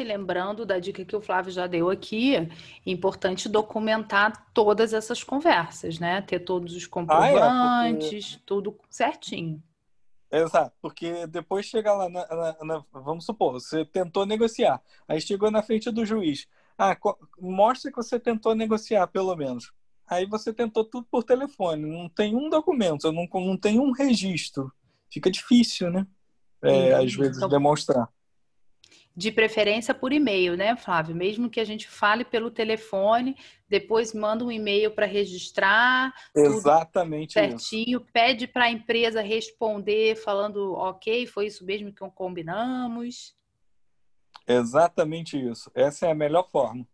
lembrando da dica que o Flávio já deu aqui, é importante documentar todas essas conversas, né? Ter todos os comprovantes, ah, é, porque... tudo certinho. Exato, porque depois chega lá, na, na, na, vamos supor, você tentou negociar, aí chegou na frente do juiz. Ah, mostra que você tentou negociar, pelo menos. Aí você tentou tudo por telefone, não tem um documento, não, não tem um registro. Fica difícil, né? É, às vezes então, demonstrar. De preferência por e-mail, né, Flávio? Mesmo que a gente fale pelo telefone, depois manda um e-mail para registrar. Exatamente certinho. Isso. Pede para a empresa responder falando, ok, foi isso mesmo que combinamos. Exatamente isso. Essa é a melhor forma.